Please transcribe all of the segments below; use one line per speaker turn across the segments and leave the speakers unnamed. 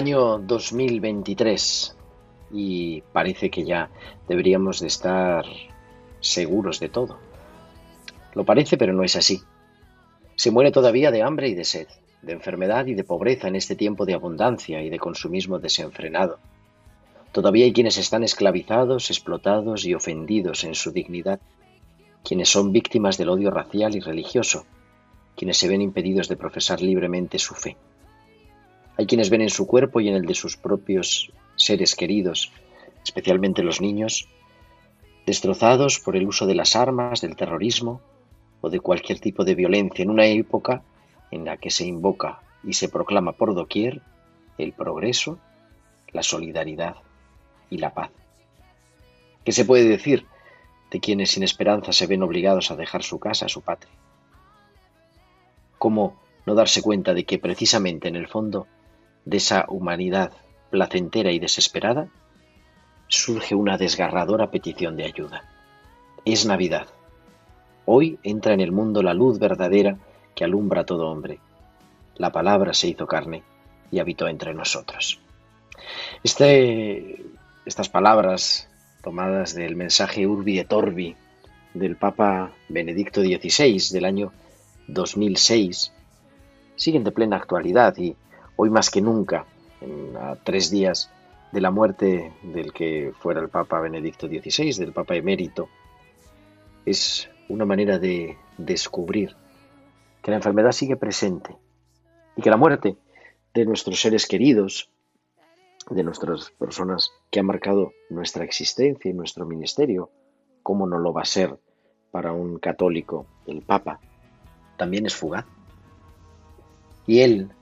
Año 2023 y parece que ya deberíamos de estar seguros de todo. Lo parece, pero no es así. Se muere todavía de hambre y de sed, de enfermedad y de pobreza en este tiempo de abundancia y de consumismo desenfrenado. Todavía hay quienes están esclavizados, explotados y ofendidos en su dignidad, quienes son víctimas del odio racial y religioso, quienes se ven impedidos de profesar libremente su fe. Hay quienes ven en su cuerpo y en el de sus propios seres queridos, especialmente los niños, destrozados por el uso de las armas, del terrorismo o de cualquier tipo de violencia en una época en la que se invoca y se proclama por doquier el progreso, la solidaridad y la paz. ¿Qué se puede decir de quienes sin esperanza se ven obligados a dejar su casa, su patria? ¿Cómo no darse cuenta de que precisamente en el fondo de esa humanidad placentera y desesperada surge una desgarradora petición de ayuda? Es Navidad. Hoy entra en el mundo la luz verdadera que alumbra a todo hombre. La palabra se hizo carne y habitó entre nosotros. Este, estas palabras tomadas del mensaje Urbi et Orbi del Papa Benedicto XVI del año 2006 siguen de plena actualidad y hoy más que nunca, en, a tres días de la muerte del que fuera el Papa Benedicto XVI, del Papa emérito, es una manera de descubrir que la enfermedad sigue presente y que la muerte de nuestros seres queridos, de nuestras personas que han marcado nuestra existencia y nuestro ministerio, como no lo va a ser para un católico el Papa, también es fugaz. Y él,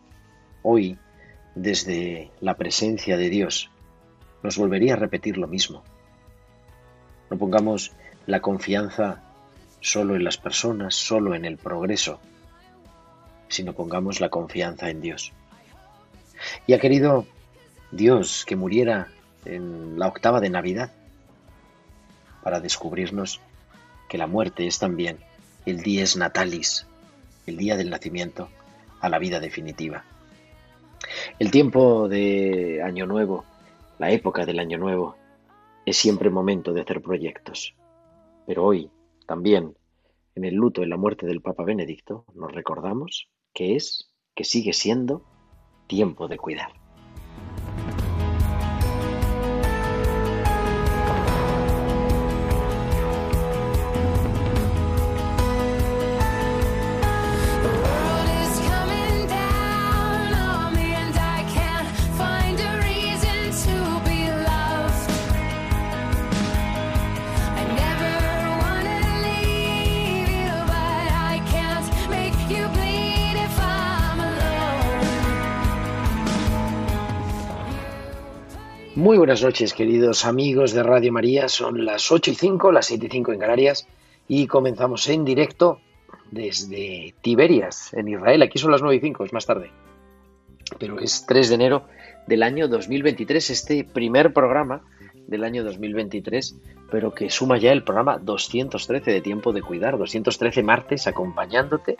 hoy, desde la presencia de Dios, nos volvería a repetir lo mismo. No pongamos la confianza solo en las personas, solo en el progreso, sino pongamos la confianza en Dios. Y ha querido Dios que muriera en la octava de Navidad para descubrirnos que la muerte es también el dies natalis, el día del nacimiento a la vida definitiva. El tiempo de Año Nuevo, la época del Año Nuevo, es siempre momento de hacer proyectos. Pero hoy, también, en el luto de la muerte del Papa Benedicto, nos recordamos que es, que sigue siendo, tiempo de cuidar. Muy buenas noches, queridos amigos de Radio María. Son las 8 y 5, las 7 y 5 en Canarias, y comenzamos en directo desde Tiberias, en Israel. Aquí son las 9 y 5, es más tarde. Pero es 3 de enero del año 2023, este primer programa del año 2023, pero que suma ya el programa 213 de Tiempo de Cuidar, 213 martes acompañándote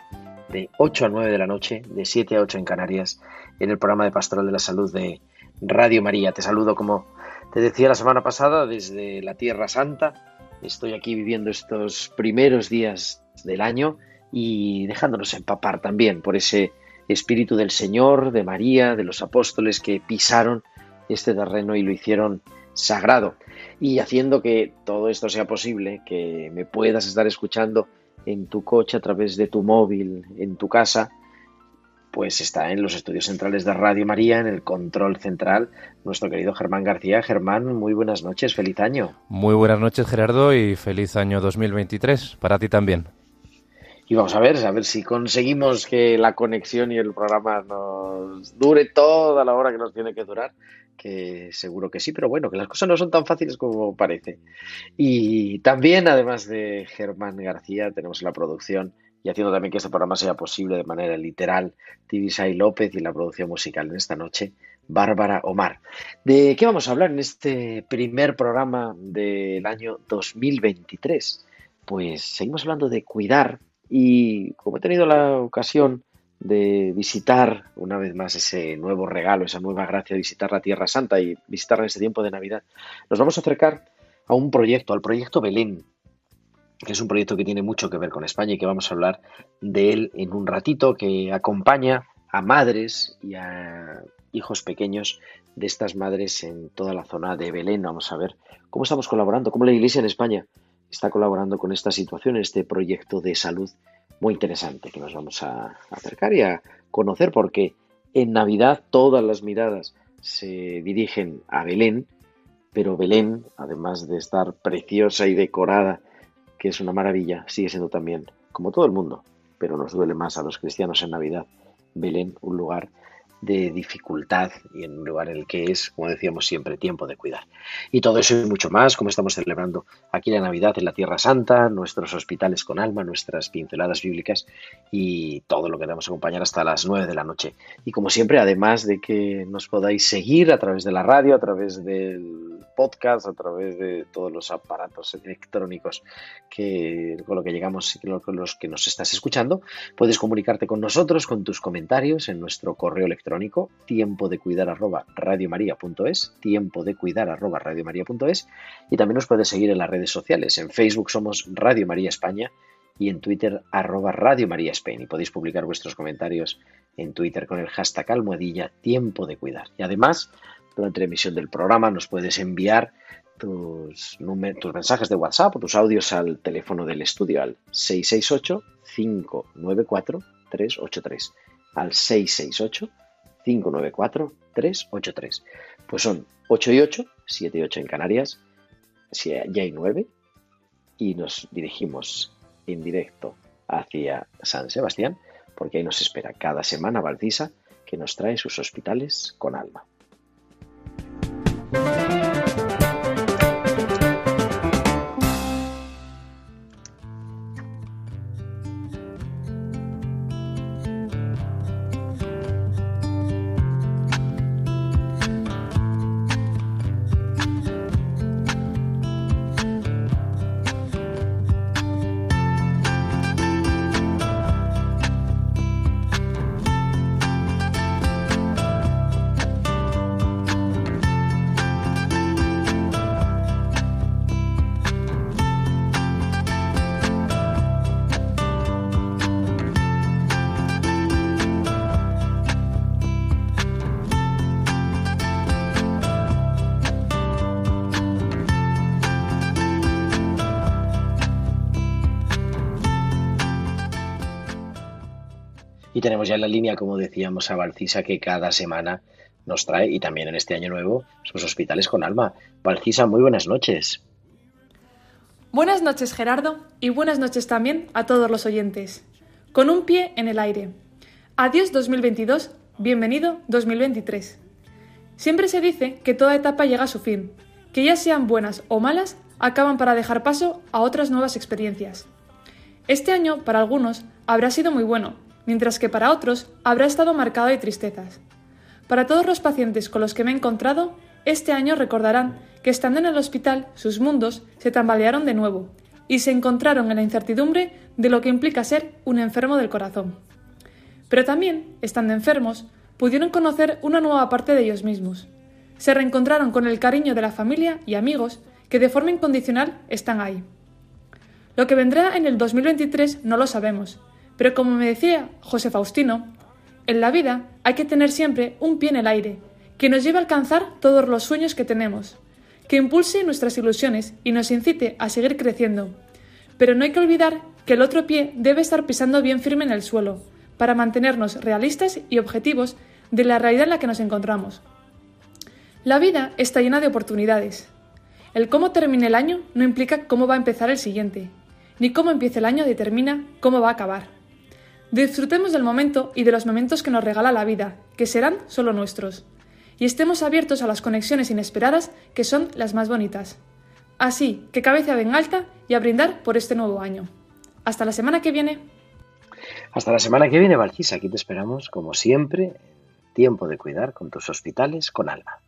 de 8 a 9 de la noche, de 7 a 8 en Canarias, en el programa de Pastoral de la Salud de Radio María. Te saludo como te decía la semana pasada desde la Tierra Santa. Estoy aquí viviendo estos primeros días del año y dejándonos empapar también por ese Espíritu del Señor, de María, de los apóstoles que pisaron este terreno y lo hicieron sagrado. Y haciendo que todo esto sea posible, que me puedas estar escuchando en tu coche, a través de tu móvil, en tu casa, pues está en los estudios centrales de Radio María, en el control central, nuestro querido Germán García. Germán, muy buenas noches, feliz año.
Muy buenas noches, Gerardo, y feliz año 2023 para ti también.
Y vamos a ver, a ver si conseguimos que la conexión y el programa nos dure toda la hora que nos tiene que durar, que seguro que sí, pero bueno, que las cosas no son tan fáciles como parece. Y también, además de Germán García, tenemos la producción y haciendo también que este programa sea posible de manera literal, Tibisay López y la producción musical en esta noche, Bárbara Omar. ¿De qué vamos a hablar en este primer programa del año 2023? Pues seguimos hablando de cuidar y como he tenido la ocasión de visitar una vez más ese nuevo regalo, esa nueva gracia de visitar la Tierra Santa y visitarla en este tiempo de Navidad, nos vamos a acercar a un proyecto, al proyecto Belén, que es un proyecto que tiene mucho que ver con España y que vamos a hablar de él en un ratito, que acompaña a madres y a hijos pequeños de estas madres en toda la zona de Belén. Vamos a ver cómo estamos colaborando, cómo la Iglesia en España está colaborando con esta situación, este proyecto de salud muy interesante que nos vamos a acercar y a conocer porque en Navidad todas las miradas se dirigen a Belén, pero Belén, además de estar preciosa y decorada, que es una maravilla, sigue siendo también, como todo el mundo, pero nos duele más a los cristianos en Navidad, Belén, un lugar de dificultad y en un lugar en el que es, como decíamos siempre, tiempo de cuidar. Y todo eso y mucho más, como estamos celebrando aquí la Navidad en la Tierra Santa, nuestros hospitales con alma, nuestras pinceladas bíblicas y todo lo que debemos acompañar hasta las 9 de la noche. Y como siempre, además de que nos podáis seguir a través de la radio, a través del podcast, a través de todos los aparatos electrónicos con lo que llegamos y con los que nos estás escuchando, puedes comunicarte con nosotros con tus comentarios en nuestro correo electrónico tiempo de cuidar arroba radiomaria.es, tiempo de cuidar arroba radiomaria.es y también nos puedes seguir en las redes sociales. En Facebook somos Radio María España y en Twitter arroba Radio María España y podéis publicar vuestros comentarios en Twitter con el hashtag almohadilla tiempo de cuidar. Y además, durante la emisión del programa nos puedes enviar tus, tus mensajes de WhatsApp o tus audios al teléfono del estudio al 668 594 383 al 668 594-383. Pues son 8 y 8, 7 y 8 en Canarias, ya hay 9, y nos dirigimos en directo hacia San Sebastián, porque ahí nos espera cada semana Valcisa, que nos trae sus hospitales con alma. Tenemos ya en la línea, como decíamos, a Valcisa, que cada semana nos trae, y también en este año nuevo, sus hospitales con alma. Valcisa, muy buenas noches.
Buenas noches, Gerardo, y buenas noches también a todos los oyentes. Con un pie en el aire. Adiós 2022, bienvenido 2023. Siempre se dice que toda etapa llega a su fin, que ya sean buenas o malas, acaban para dejar paso a otras nuevas experiencias. Este año, para algunos, habrá sido muy bueno, mientras que para otros habrá estado marcado de tristezas. Para todos los pacientes con los que me he encontrado, este año recordarán que estando en el hospital sus mundos se tambalearon de nuevo y se encontraron en la incertidumbre de lo que implica ser un enfermo del corazón. pero también, estando enfermos, pudieron conocer una nueva parte de ellos mismos. Se reencontraron con el cariño de la familia y amigos que de forma incondicional están ahí. Lo que vendrá en el 2023 no lo sabemos, pero como me decía José Faustino, en la vida hay que tener siempre un pie en el aire, que nos lleve a alcanzar todos los sueños que tenemos, que impulse nuestras ilusiones y nos incite a seguir creciendo. Pero no hay que olvidar que el otro pie debe estar pisando bien firme en el suelo, para mantenernos realistas y objetivos de la realidad en la que nos encontramos. La vida está llena de oportunidades. El cómo termine el año no implica cómo va a empezar el siguiente, ni cómo empiece el año determina cómo va a acabar. Disfrutemos del momento y de los momentos que nos regala la vida, que serán solo nuestros, y estemos abiertos a las conexiones inesperadas que son las más bonitas. Así que cabeza bien alta y a brindar por este nuevo año. Hasta la semana que viene.
Hasta la semana que viene, Valquisa. Aquí te esperamos, como siempre, tiempo de cuidar con tus hospitales con alma.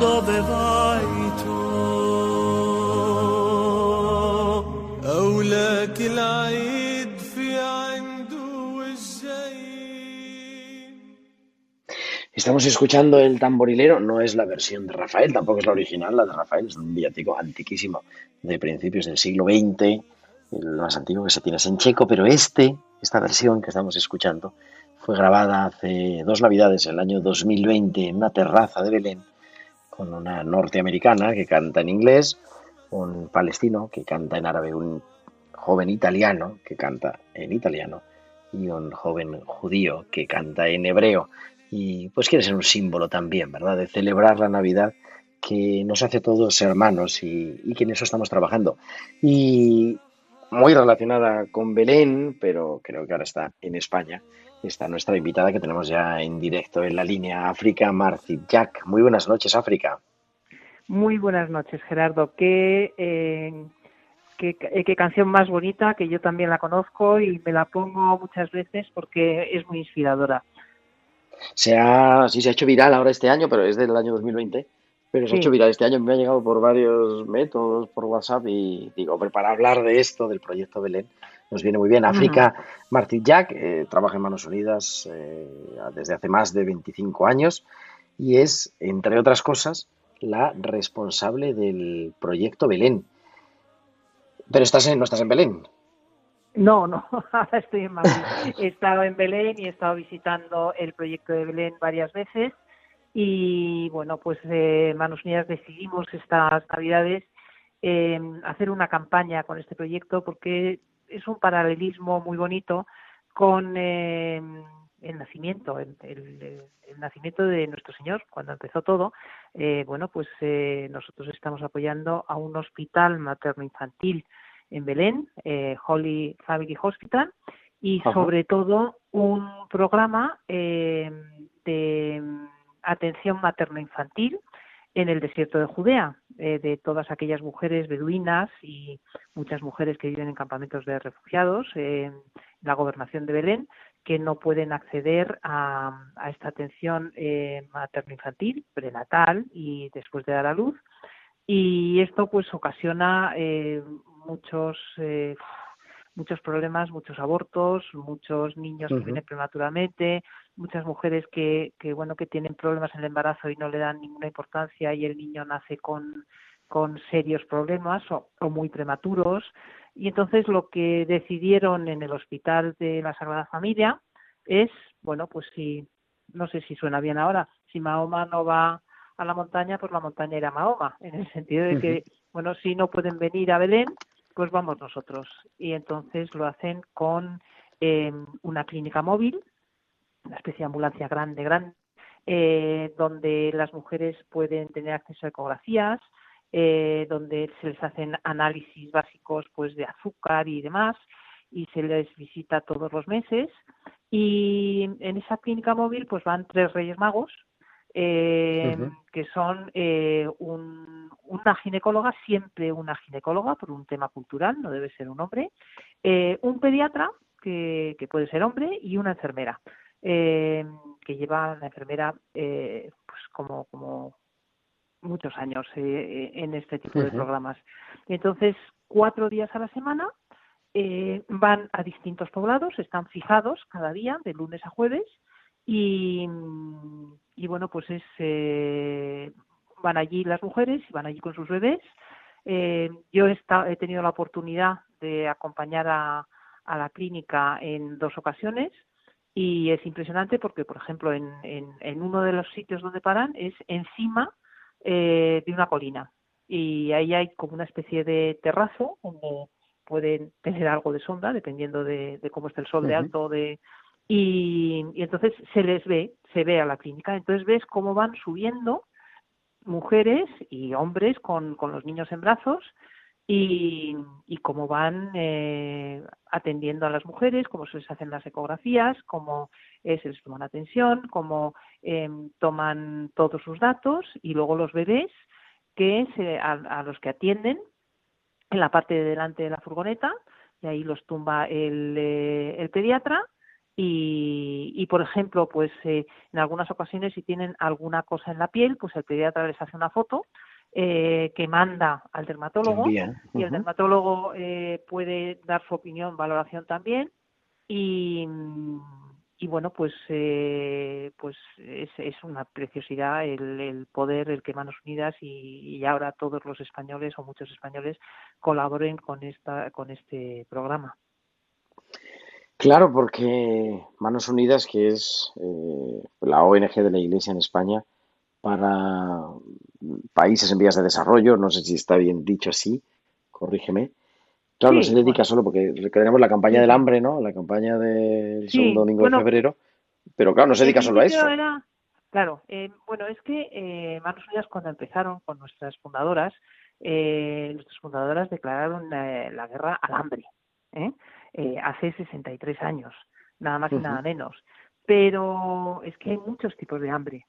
dove vai tu أولاك العيد في عنده الجايين
Estamos escuchando el tamborilero, no es la versión de Rafael, tampoco es la original, la de Rafael es un villancico antiquísimo de principios del siglo XX, el más antiguo que se tiene es en checo, pero este, esta versión que estamos escuchando, fue grabada hace dos navidades, en el año 2020, en una terraza de Belén, con una norteamericana que canta en inglés, un palestino que canta en árabe, un joven italiano que canta en italiano y un joven judío que canta en hebreo. Y pues quiere ser un símbolo también, ¿verdad? De celebrar la Navidad que nos hace todos hermanos y, y que en eso estamos trabajando. Y muy relacionada con Belén, pero creo que ahora está en España. Está nuestra invitada que tenemos ya en directo en la línea África, Marci Jack. Muy buenas noches, África.
Muy buenas noches, Gerardo. Qué, eh, qué, eh, qué canción más bonita, que yo también la conozco y me la pongo muchas veces porque es muy inspiradora.
Se ha, sí, se ha hecho viral ahora este año, pero es del año 2020. Pero se ha hecho viral este año, me ha llegado por varios métodos, por WhatsApp, y digo, hombre, para hablar de esto, del proyecto Belén, nos viene muy bien. África, Martín Jack eh, trabaja en Manos Unidas eh, desde hace más de 25 años y es, entre otras cosas, la responsable del proyecto Belén. Pero estás en, no estás en Belén.
No, no, ahora estoy en Madrid. He estado en Belén y he estado visitando el proyecto de Belén varias veces. Y bueno, pues eh, Manos Unidas decidimos estas Navidades eh, hacer una campaña con este proyecto porque es un paralelismo muy bonito con eh, el nacimiento, el, el- el nacimiento de nuestro Señor, cuando empezó todo. Eh, bueno, pues eh, nosotros estamos apoyando a un hospital materno-infantil en Belén, eh, Holy Family Hospital, y
Ajá.
sobre todo un programa eh, de atención materno-infantil en el desierto de Judea, eh, de todas aquellas mujeres beduinas y muchas mujeres que viven en campamentos de refugiados eh, la gobernación de Belén, que no pueden acceder a, a esta atención eh, materno-infantil, prenatal y después de dar a luz. Y esto pues ocasiona eh, muchos eh, muchos problemas, muchos abortos, muchos niños que vienen prematuramente, muchas mujeres que, que bueno que tienen problemas en el embarazo y no le dan ninguna importancia y el niño nace con con serios problemas o, o muy prematuros. Y entonces lo que decidieron en el hospital de la Sagrada Familia es bueno pues si no sé si suena bien ahora si Mahoma no va a la montaña pues la montaña irá a Mahoma en el sentido de que bueno si no pueden venir a Belén pues vamos nosotros y entonces lo hacen con eh, una clínica móvil una especie de ambulancia grande, grande, eh, donde las mujeres pueden tener acceso a ecografías, eh, donde se les hacen análisis básicos pues de azúcar y demás, y se les visita todos los meses. Y en esa clínica móvil pues van tres Reyes Magos, eh, que son eh, un- una ginecóloga, siempre una ginecóloga por un tema cultural, no debe ser un hombre, eh, un pediatra, que, que puede ser hombre, y una enfermera, eh, que lleva la enfermera eh, pues como, como muchos años eh, en este tipo de programas. Entonces, cuatro días a la semana van a distintos poblados, están fijados cada día, de lunes a jueves, y, y bueno, pues es eh, van allí las mujeres y van allí con sus bebés. Eh, yo he, tenido la oportunidad de acompañar a, a la clínica en dos ocasiones y es impresionante porque, por ejemplo, en, en, en uno de los sitios donde paran es encima eh, de una colina y ahí hay como una especie de terrazo donde pueden tener algo de sombra dependiendo de, de cómo esté el sol de alto o de y, entonces se les ve se ve a la clínica. Entonces ves cómo van subiendo mujeres y hombres con, con los niños en brazos y, y cómo van eh, atendiendo a las mujeres, cómo se les hacen las ecografías, cómo eh, se les toman atención, cómo eh, toman todos sus datos y luego los bebés que se, a, a los que atienden en la parte de delante de la furgoneta y ahí los tumba el, eh, el pediatra y, y, por ejemplo, pues eh, en algunas ocasiones si tienen alguna cosa en la piel, pues el pediatra les hace una foto eh, que manda al dermatólogo y el dermatólogo eh, puede dar su opinión, valoración también y, y bueno pues eh, pues es, es una preciosidad el, el poder el que Manos Unidas y, y ahora todos los españoles o muchos españoles colaboren con esta con este programa.
Claro, porque Manos Unidas, que es eh, la ONG de la Iglesia en España para países en vías de desarrollo, no sé si está bien dicho así, corrígeme. Claro, no
Sí,
se dedica
bueno.
solo porque tenemos la campaña del hambre, ¿no? La campaña del
Sí,
segundo domingo
bueno,
de febrero, pero claro, no se dedica solo a eso.
era- claro, eh, bueno, es que eh, Manos Unidas cuando empezaron con nuestras fundadoras, eh, nuestras fundadoras declararon eh, la guerra al hambre. ¿eh? Eh, hace 63 años, nada más y nada menos. Pero es que hay muchos tipos de hambre.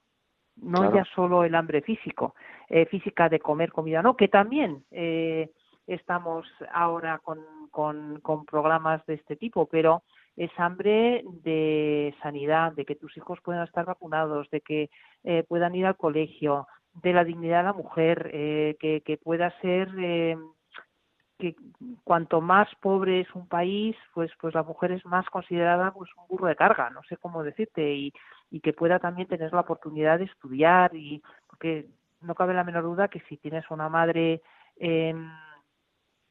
No
Claro.
ya solo el hambre físico, eh, física de comer comida, no, que también eh, estamos ahora con, con, con programas de este tipo, pero es hambre de sanidad, de que tus hijos puedan estar vacunados, de que eh, puedan ir al colegio, de la dignidad de la mujer, eh, que, que pueda ser eh, que cuanto más pobre es un país, pues pues la mujer es más considerada pues un burro de carga, no sé cómo decirte, y, y que pueda también tener la oportunidad de estudiar y porque no cabe la menor duda que si tienes una madre eh,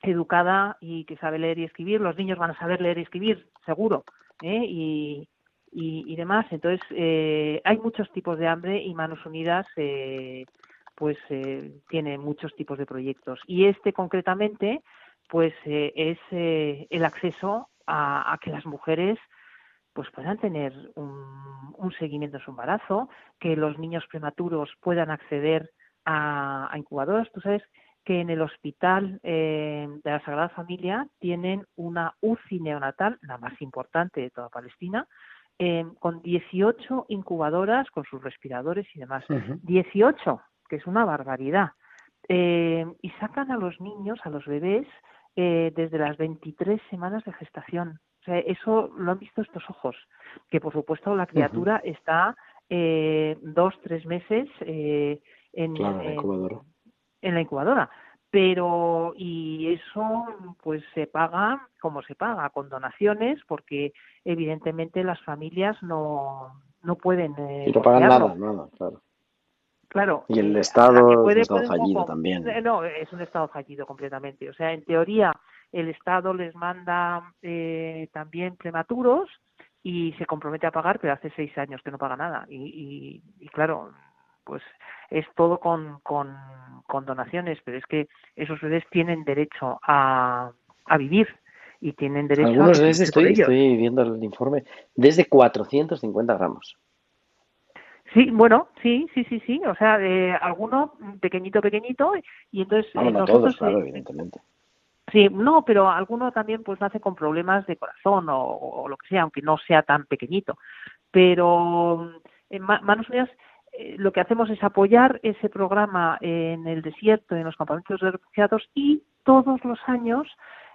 educada y que sabe leer y escribir, los niños van a saber leer y escribir, seguro, ¿eh? y, y, demás. Entonces, eh, hay muchos tipos de hambre y Manos Unidas eh, pues eh, tiene muchos tipos de proyectos. Y este concretamente, pues eh, es eh, el acceso a, a que las mujeres pues puedan tener un, un seguimiento en su embarazo, que los niños prematuros puedan acceder a, a incubadoras. Tú sabes que en el hospital eh, de la Sagrada Familia tienen una UCI neonatal, la más importante de toda Palestina, eh, con 18 incubadoras, con sus respiradores y demás.
Ujú.
18, que es una barbaridad. Eh, y sacan a los niños, a los bebés, eh, desde las 23 semanas de gestación. O sea, eso lo han visto estos ojos, que por supuesto la criatura está eh, dos, tres meses eh, en,
Claro, la
en-
incubadora.
en la incubadora. Pero, y eso pues se paga como se paga, con donaciones, porque evidentemente las familias no, no pueden. eh,
Y no pagan nada, nada, claro.
Claro.
Y el
eh,
Estado es un Estado fallido también.
No, es un Estado fallido completamente. O sea, en teoría, el Estado les manda eh, también prematuros y se compromete a pagar, pero hace seis años que no paga nada. Y, y, y claro, pues es todo con, con, con donaciones, pero es que esos bebés tienen derecho a, a vivir y tienen derecho
Algunos
a
estoy, estoy viendo el informe, desde 450 gramos.
Sí, bueno, sí, sí, sí, sí. O sea, eh, alguno pequeñito, pequeñito, y entonces
no
nosotros
todos, claro,
eh,
evidentemente.
Sí, no, pero alguno también pues nace con problemas de corazón o, o lo que sea, aunque no sea tan pequeñito. Pero en Ma- Manos Unidas eh, lo que hacemos es apoyar ese programa en el desierto, en los campamentos de refugiados y todos los años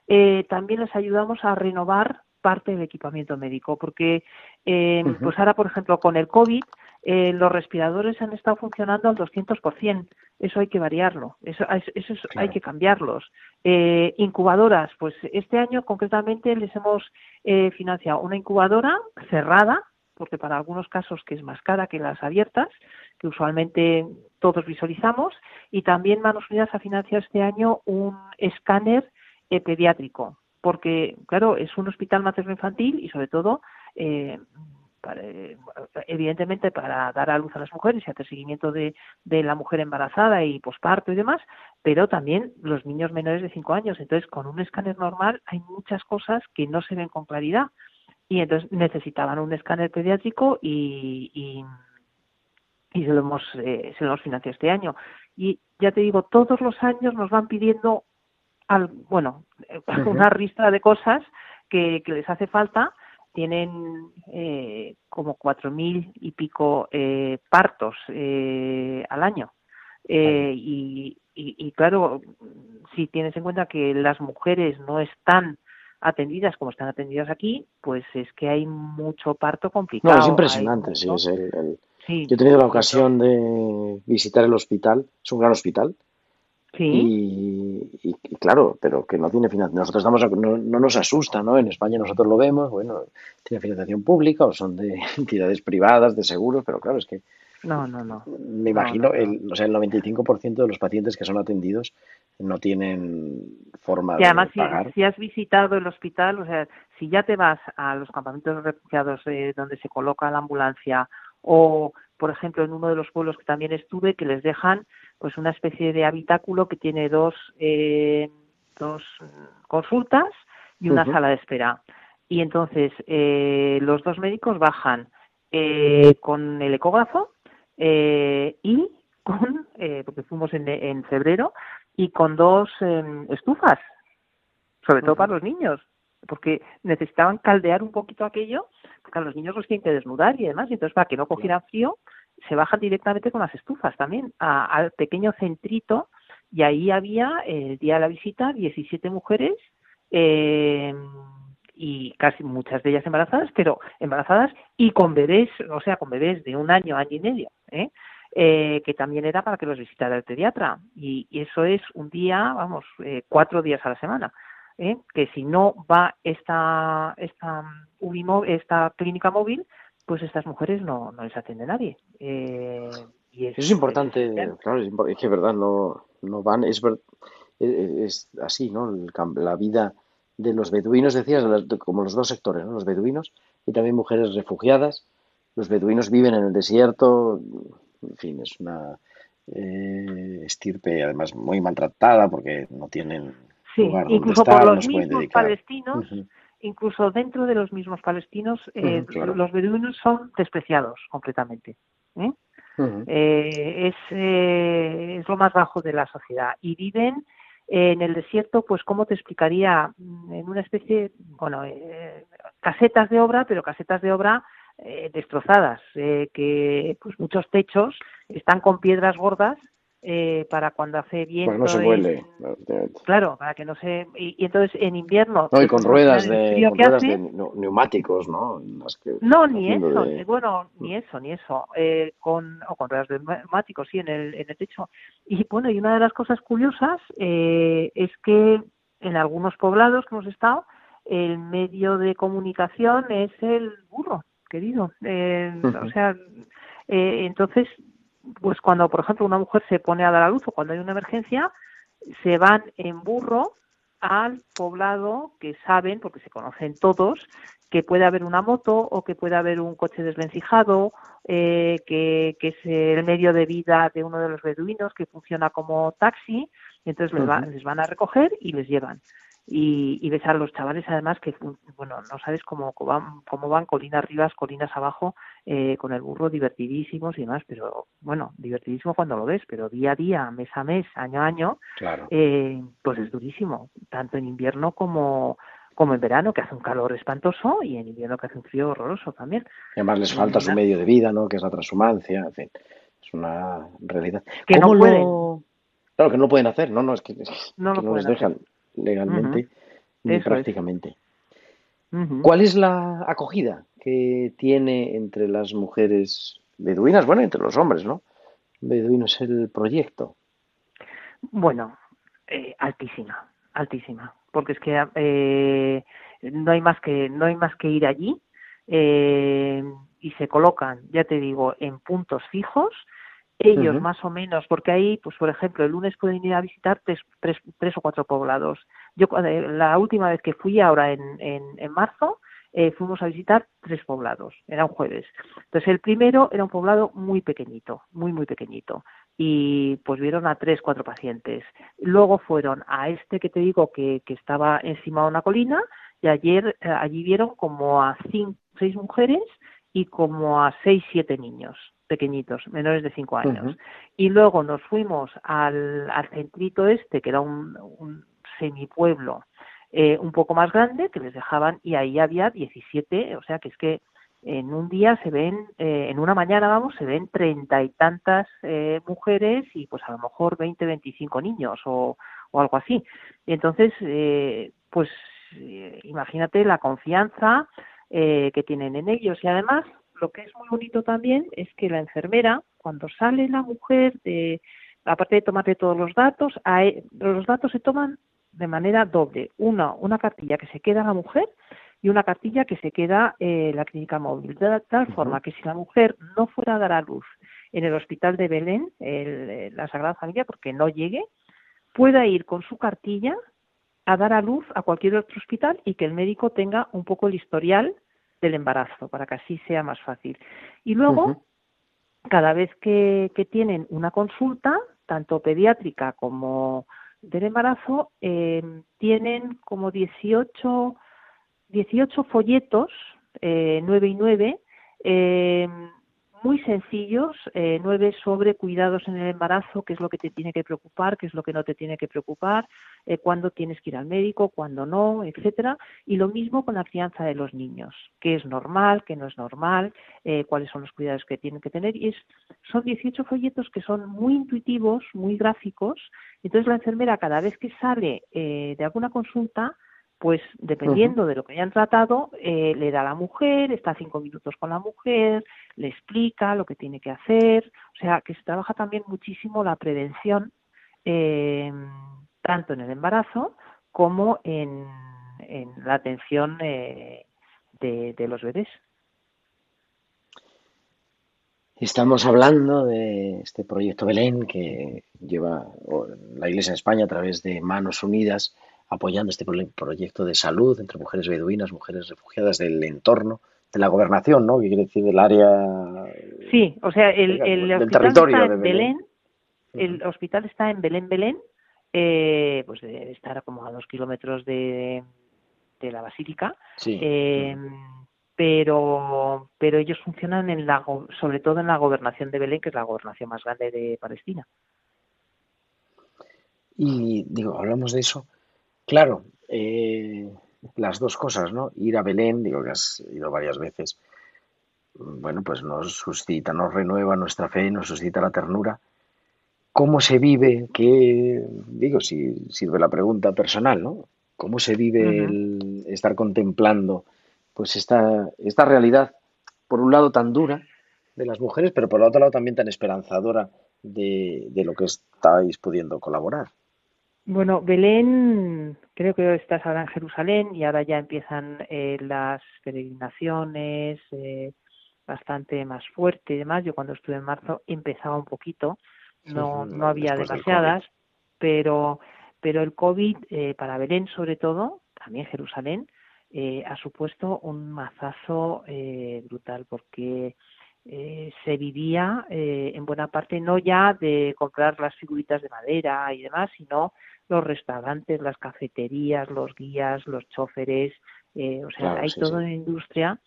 eh, también les ayudamos a renovar parte del equipamiento médico, porque eh, pues ahora, por ejemplo, con el COVID, eh, los respiradores han estado funcionando al 200%. Eso hay que variarlo, eso, eso es- hay que cambiarlos. Eh, incubadoras, pues este año concretamente les hemos eh, financiado una incubadora cerrada, porque para algunos casos que es más cara que las abiertas, que usualmente todos visualizamos, y también Manos Unidas ha financiado este año un escáner eh, pediátrico, porque claro, es un hospital materno-infantil y sobre todo eh, para, eh, evidentemente para dar a luz a las mujeres y hacer seguimiento de, de la mujer embarazada y posparto y demás, pero también los niños menores de 5 años. Entonces, con un escáner normal hay muchas cosas que no se ven con claridad y entonces necesitaban un escáner pediátrico y, y, y se lo hemos eh, se lo hemos financiado este año. Y ya te digo, todos los años nos van pidiendo al, bueno, una ristra de cosas que, que les hace falta. Tienen eh, como cuatro mil y pico eh, partos eh, al año. Eh, y, y, y claro, si tienes en cuenta que las mujeres no están atendidas como están atendidas aquí, pues es que hay mucho parto complicado.
No, es impresionante, sí, es el, el-
sí,
Yo he tenido la ocasión de visitar el hospital, es un gran hospital,
Sí,
y, y- y claro, pero que no tiene financiación. Nosotros estamos, no, no nos asusta, ¿no? En España nosotros lo vemos, bueno, tiene financiación pública o son de entidades privadas, de seguros, pero claro, es que
no, no, no.
me imagino,
no, no.
El, o sea, el 95% de los pacientes que son atendidos no tienen forma
Y además,
de
si,
pagar.
si has visitado el hospital, o sea, si ya te vas a los campamentos de refugiados eh, donde se coloca la ambulancia o, por ejemplo, en uno de los pueblos que también estuve, que les dejan pues una especie de habitáculo que tiene dos, eh, dos consultas y una sala de espera. Y entonces eh, los dos médicos bajan eh, con el ecógrafo eh, y con, eh, porque fuimos en, en febrero, y con dos em, estufas, sobre todo para los niños, porque necesitaban caldear un poquito aquello, porque a los niños los tienen que desnudar y demás, y entonces para que no cogieran frío, se bajan directamente con las estufas también al pequeño centrito y ahí había el día de la visita 17 mujeres eh, y casi muchas de ellas embarazadas, pero embarazadas y con bebés, o sea, con bebés de un año, año y medio, ¿eh? Eh, que también era para que los visitara el pediatra. Y, eso es un día, vamos, eh, cuatro días a la semana. Que si no va esta, esta, mó- esta clínica móvil, pues estas mujeres no, no les atiende nadie. Eh, y
Eso es importante,
esencial.
claro, es, es que verdad, no, no van, es, ver- es, es así, ¿no? El la vida de los beduinos, decías, como los dos sectores, ¿no? Los beduinos y también mujeres refugiadas. Los beduinos viven en el desierto, en fin, es una eh, estirpe además muy maltratada porque no tienen
Sí,
lugar donde
incluso
estar,
por los mismos palestinos, incluso dentro de los mismos palestinos, eh,
claro.
los beduinos son despreciados completamente. ¿eh? Eh, es, eh, es lo más bajo de la sociedad y viven en el desierto, pues, ¿cómo te explicaría? En una especie, bueno, eh, casetas de obra, pero casetas de obra eh, destrozadas, eh, que pues muchos techos están con piedras gordas eh, para cuando hace viento.
Bueno, no se vuele.
Claro, para que no se. Y, y entonces en invierno.
No, y con ruedas de,
frío
con
que
ruedas
hace,
de neu- neumáticos, ¿no? Que-
no, ni eso,
de-
eh, bueno, ni eso, ni eso, eh, con, o con ruedas de neumáticos, sí, en el, en el techo. Y bueno, y una de las cosas curiosas eh, es que en algunos poblados que hemos estado, el medio de comunicación es el burro, querido. Eh. O sea, eh, entonces, pues cuando, por ejemplo, una mujer se pone a dar a luz o cuando hay una emergencia, se van en burro al poblado que saben, porque se conocen todos, que puede haber una moto o que puede haber un coche desvencijado, eh, que, que es el medio de vida de uno de los beduinos que funciona como taxi, y entonces les, va- les van a recoger y les llevan. Y, y ves a los chavales además que, bueno, no sabes cómo, cómo van, cómo van colinas arriba, colinas abajo, eh, con el burro divertidísimos y demás, pero bueno, divertidísimo cuando lo ves, pero día a día, mes a mes, año a año,
Claro.
eh, pues es durísimo, tanto en invierno como, como en verano, que hace un calor espantoso, y en invierno que hace un frío horroroso también.
Y además les falta su medio de vida, ¿no? Que es la transhumancia, en fin, es una realidad.
Que no
¿Cómo
pueden.
Claro, que no lo pueden hacer, no, no, es que, es
No
que
lo
no les
hacer.
Legalmente prácticamente. ¿Cuál es la acogida que tiene entre las mujeres beduinas? Bueno, entre los hombres, ¿no? Beduinos el proyecto.
Bueno, eh, altísima, altísima, porque es que eh, no hay más que no hay más que ir allí eh, y se colocan, ya te digo, en puntos fijos. Ellos más o menos, porque ahí, pues por ejemplo, el lunes pueden ir a visitar tres, tres, tres o cuatro poblados. Yo cuando- la última vez que fui, ahora en, en, en marzo, eh, fuimos a visitar tres poblados, era un jueves. Entonces el primero era un poblado muy pequeñito, muy muy pequeñito y pues vieron a tres, cuatro pacientes. Luego fueron a este que te digo que, que estaba encima de una colina y ayer eh, allí vieron como a cinco, seis mujeres y como a seis, siete niños pequeñitos, menores de cinco años.
Ujú.
Y luego nos fuimos al, al centrito este, que era un, un semipueblo eh, un poco más grande, que les dejaban, y ahí había 17, o sea que es que en un día se ven, eh, en una mañana, vamos, se ven treinta y tantas eh, mujeres y pues a lo mejor 20, 25 niños o, o algo así. Entonces, eh, pues eh, imagínate la confianza eh, que tienen en ellos y además lo que es muy bonito también es que la enfermera, cuando sale la mujer, de, aparte de tomarle todos los datos, a e- los datos se toman de manera doble. Una, una cartilla que se queda la mujer y una cartilla que se queda eh, la clínica móvil. De tal forma que si la mujer no fuera a dar a luz en el hospital de Belén, el- eh, la Sagrada Familia, porque no llegue, pueda ir con su cartilla a dar a luz a cualquier otro hospital y que el médico tenga un poco el historial del embarazo para que así sea más fácil. Y luego, cada vez que, que tienen una consulta, tanto pediátrica como del embarazo, eh, tienen como 18, 18 folletos, eh, 9 y 9, eh, muy sencillos, eh, nueve sobre cuidados en el embarazo, qué es lo que te tiene que preocupar, qué es lo que no te tiene que preocupar, eh, cuándo tienes que ir al médico, cuándo no, etcétera. Y lo mismo con la crianza de los niños, qué es normal, qué no es normal, eh, cuáles son los cuidados que tienen que tener. Y es, son 18 folletos que son muy intuitivos, muy gráficos. Entonces la enfermera cada vez que sale de alguna consulta pues dependiendo de lo que hayan tratado, eh, le da a la mujer, está cinco minutos con la mujer, le explica lo que tiene que hacer, o sea, que se trabaja también muchísimo la prevención, eh, tanto en el embarazo como en, en la atención eh, de, de los bebés.
Estamos hablando de este proyecto Belén que lleva la Iglesia en España a través de Manos Unidas apoyando este proyecto de salud entre mujeres beduinas, mujeres refugiadas del entorno, de la gobernación, ¿no? Que quiere decir del área.
Sí, o sea, el, el
del territorio
está
de Belén.
Belén. El hospital está en Belén, Belén, eh, pues debe estar como a dos kilómetros de, de la basílica.
Sí.
Eh, pero pero ellos funcionan en la sobre todo en la gobernación de Belén, que es la gobernación más grande de Palestina.
Y digo, hablamos de eso. Claro, eh, las dos cosas, ¿no? Ir a Belén, digo que has ido varias veces. Bueno, pues nos suscita, nos renueva nuestra fe, nos suscita la ternura. ¿Cómo se vive? ¿Qué, digo, si sirve la pregunta personal, ¿no? ¿Cómo se vive el estar contemplando pues esta, esta realidad, por un lado tan dura de las mujeres, pero por el otro lado también tan esperanzadora de, de lo que estáis pudiendo colaborar?
Bueno, Belén, creo que estás ahora en Jerusalén y ahora ya empiezan eh, las peregrinaciones eh, bastante más fuerte y demás. Yo cuando estuve en marzo empezaba un poquito, no, no había demasiadas, pero, pero el COVID eh, para Belén sobre todo, también Jerusalén, eh, ha supuesto un mazazo eh, brutal porque eh, se vivía eh, en buena parte no ya de comprar las figuritas de madera y demás, sino los restaurantes, las cafeterías, los guías, los choferes, eh, o sea,
Claro,
hay
sí,
toda
sí.
una industria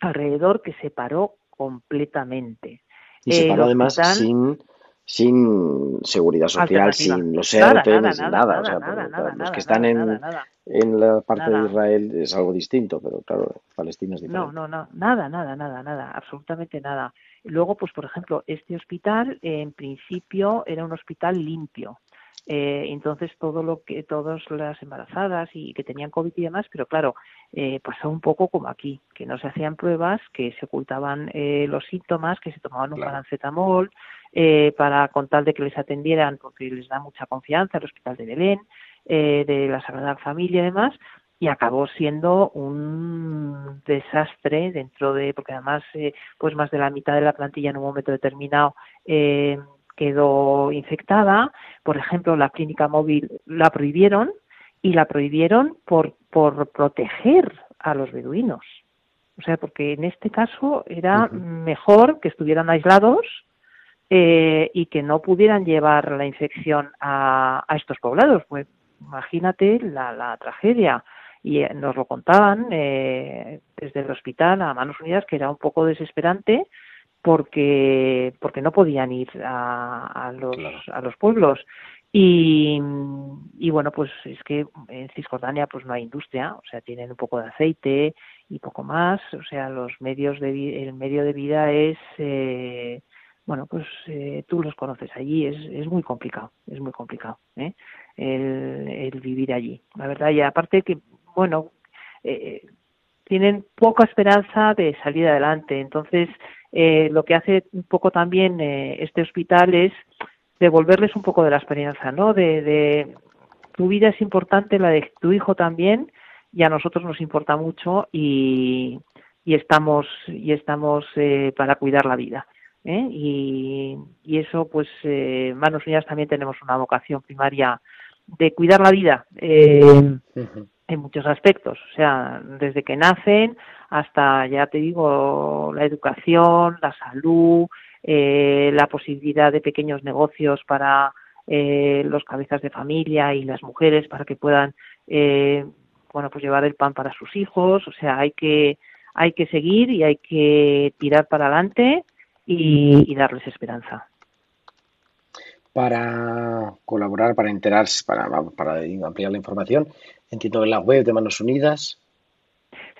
alrededor que se paró completamente.
Y se
El
paró además
hospital-
sin, sin seguridad social, sin los ERTE,
nada,
sin
nada,
nada.
nada,
O sea,
nada,
los que están en, en la parte de Israel es algo distinto, pero claro, Palestina es diferente.
No, no, no, nada, nada, nada, nada, absolutamente nada. Luego, pues, por ejemplo, este hospital, eh, en principio, era un hospital limpio. Eh, entonces, todo lo que, todas las embarazadas y que tenían COVID y demás, pero claro, eh, pasó un poco como aquí, que no se hacían pruebas, que se ocultaban eh, los síntomas, que se tomaban un
Claro.
paracetamol eh, para con tal de que les atendieran, porque les da mucha confianza el Hospital de Belén, eh, de la Sagrada Familia y demás, y acabó siendo un desastre dentro de porque además eh, pues más de la mitad de la plantilla en un momento determinado eh, quedó infectada. Por ejemplo la clínica móvil la prohibieron y la prohibieron por por proteger a los beduinos. O sea porque en este caso era mejor que estuvieran aislados eh, y que no pudieran llevar la infección a, a estos poblados. Pues imagínate la, la tragedia. Y eh, nos lo contaban eh, desde el hospital a manos unidas que era un poco desesperante porque porque no podían ir a, a los
Claro.
a los pueblos y, y bueno pues es que en Cisjordania pues no hay industria o sea tienen un poco de aceite y poco más o sea los medios de el medio de vida es eh, bueno pues eh, tú los conoces allí es, es muy complicado es muy complicado ¿eh? el, el vivir allí la verdad y aparte que bueno eh, tienen poca esperanza de salir adelante entonces eh, lo que hace un poco también eh, este hospital es devolverles un poco de la esperanza no de, de tu vida es importante la de tu hijo también y a nosotros nos importa mucho y, y estamos y estamos eh, para cuidar la vida ¿eh? y, y eso pues eh, manos unidas también tenemos una vocación primaria de cuidar la vida eh,
Ujú.
En muchos aspectos, o sea, desde que nacen hasta, ya te digo, la educación, la salud, eh, la posibilidad de pequeños negocios para eh, los cabezas de familia y las mujeres para que puedan, eh, bueno, pues llevar el pan para sus hijos, o sea, hay que hay que seguir y hay que tirar para adelante y, y darles esperanza.
Para colaborar, para enterarse, para, para ampliar la información, entiendo en la web de Manos Unidas.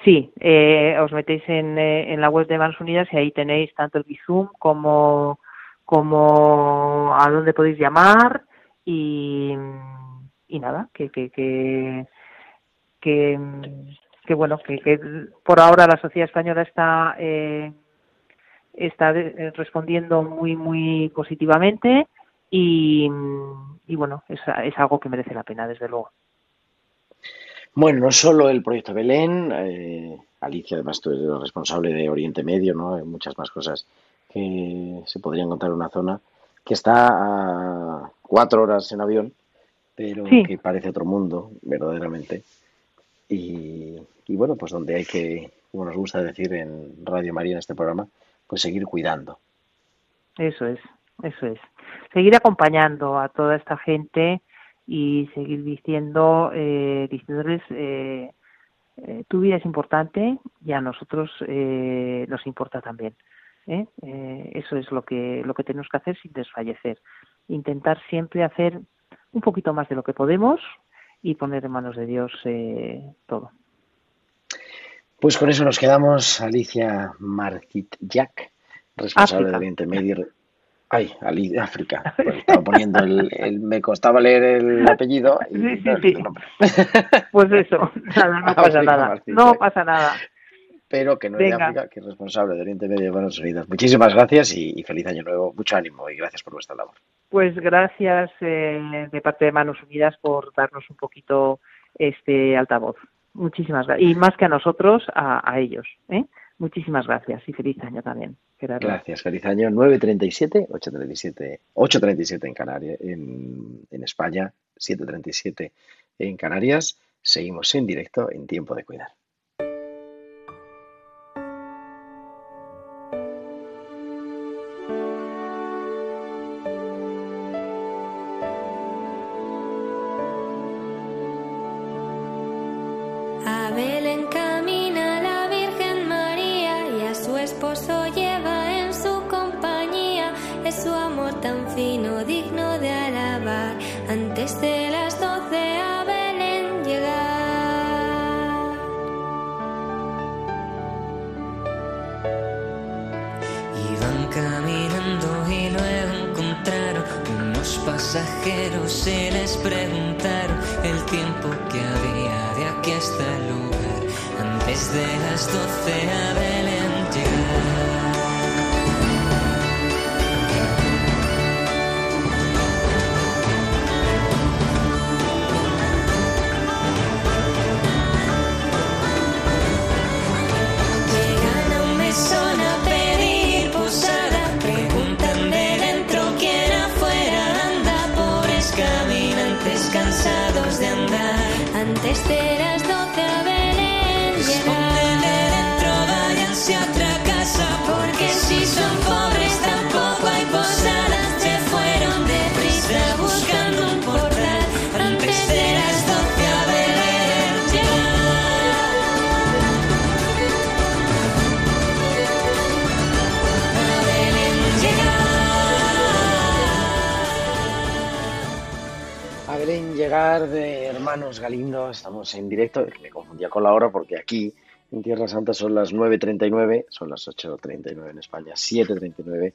Sí, eh, os metéis en, eh, en la web de Manos Unidas y ahí tenéis tanto el Bizum como, como a dónde podéis llamar y, nada, que, que, que, que, que bueno, que, que por ahora la sociedad española está, eh, está de- respondiendo muy, muy positivamente y, y bueno, es, es algo que merece la pena, desde luego.
Bueno, no solo el proyecto Belén, eh, Alicia, además tú eres la responsable de Oriente Medio, ¿no? Hay muchas más cosas que se podrían contar en una zona que está a cuatro horas en avión, pero
Sí.
que parece otro mundo, verdaderamente. Y, y bueno, pues donde hay que, como nos gusta decir en Radio María en este programa, pues seguir cuidando.
Eso es, eso es. Seguir acompañando a toda esta gente y seguir diciendo, eh, diciéndoles, eh, eh, tu vida es importante y a nosotros eh, nos importa también. ¿eh? Eh, eso es lo que, lo que tenemos que hacer sin desfallecer. Intentar siempre hacer un poquito más de lo que podemos y poner en manos de Dios eh, todo.
Pues con eso nos quedamos, Alicia Marquit Jack, responsable
África.
de Oriente Medio. Ay, Ali, África. Pues estaba poniendo el, el- Me costaba leer el apellido y
Sí, sí, sí. Pues eso, nada, no pasa
África,
nada.
Martín,
No pasa nada.
Pero que no es de. África, que es responsable de Oriente Medio de Manos Unidas. Muchísimas gracias y, y feliz año nuevo. Mucho ánimo y gracias por vuestra labor.
Pues gracias eh, de parte de Manos Unidas por darnos un poquito este altavoz. Muchísimas gracias. Y más que a nosotros, a, a ellos. ¿eh? Muchísimas gracias y feliz año también.
Gracias, feliz año. 9.37, 8.37, 8.37 en Canarias, en, en España, 7.37 en Canarias. Seguimos en directo en Tiempo de Cuidar.
Pasajeros y les preguntaron el tiempo que había de aquí hasta el lugar. Antes de las doce a Belén
a
otra casa.
Porque si son pobres tampoco hay posada. Se fueron deprisa buscando un portal. Antes de las doce a. A Belén llegar.
A Belén llegar de Hermanos Galindo, estamos en directo, me confundía con la hora porque aquí en Tierra Santa son las 9.39, son las 8.39 en España, 7.39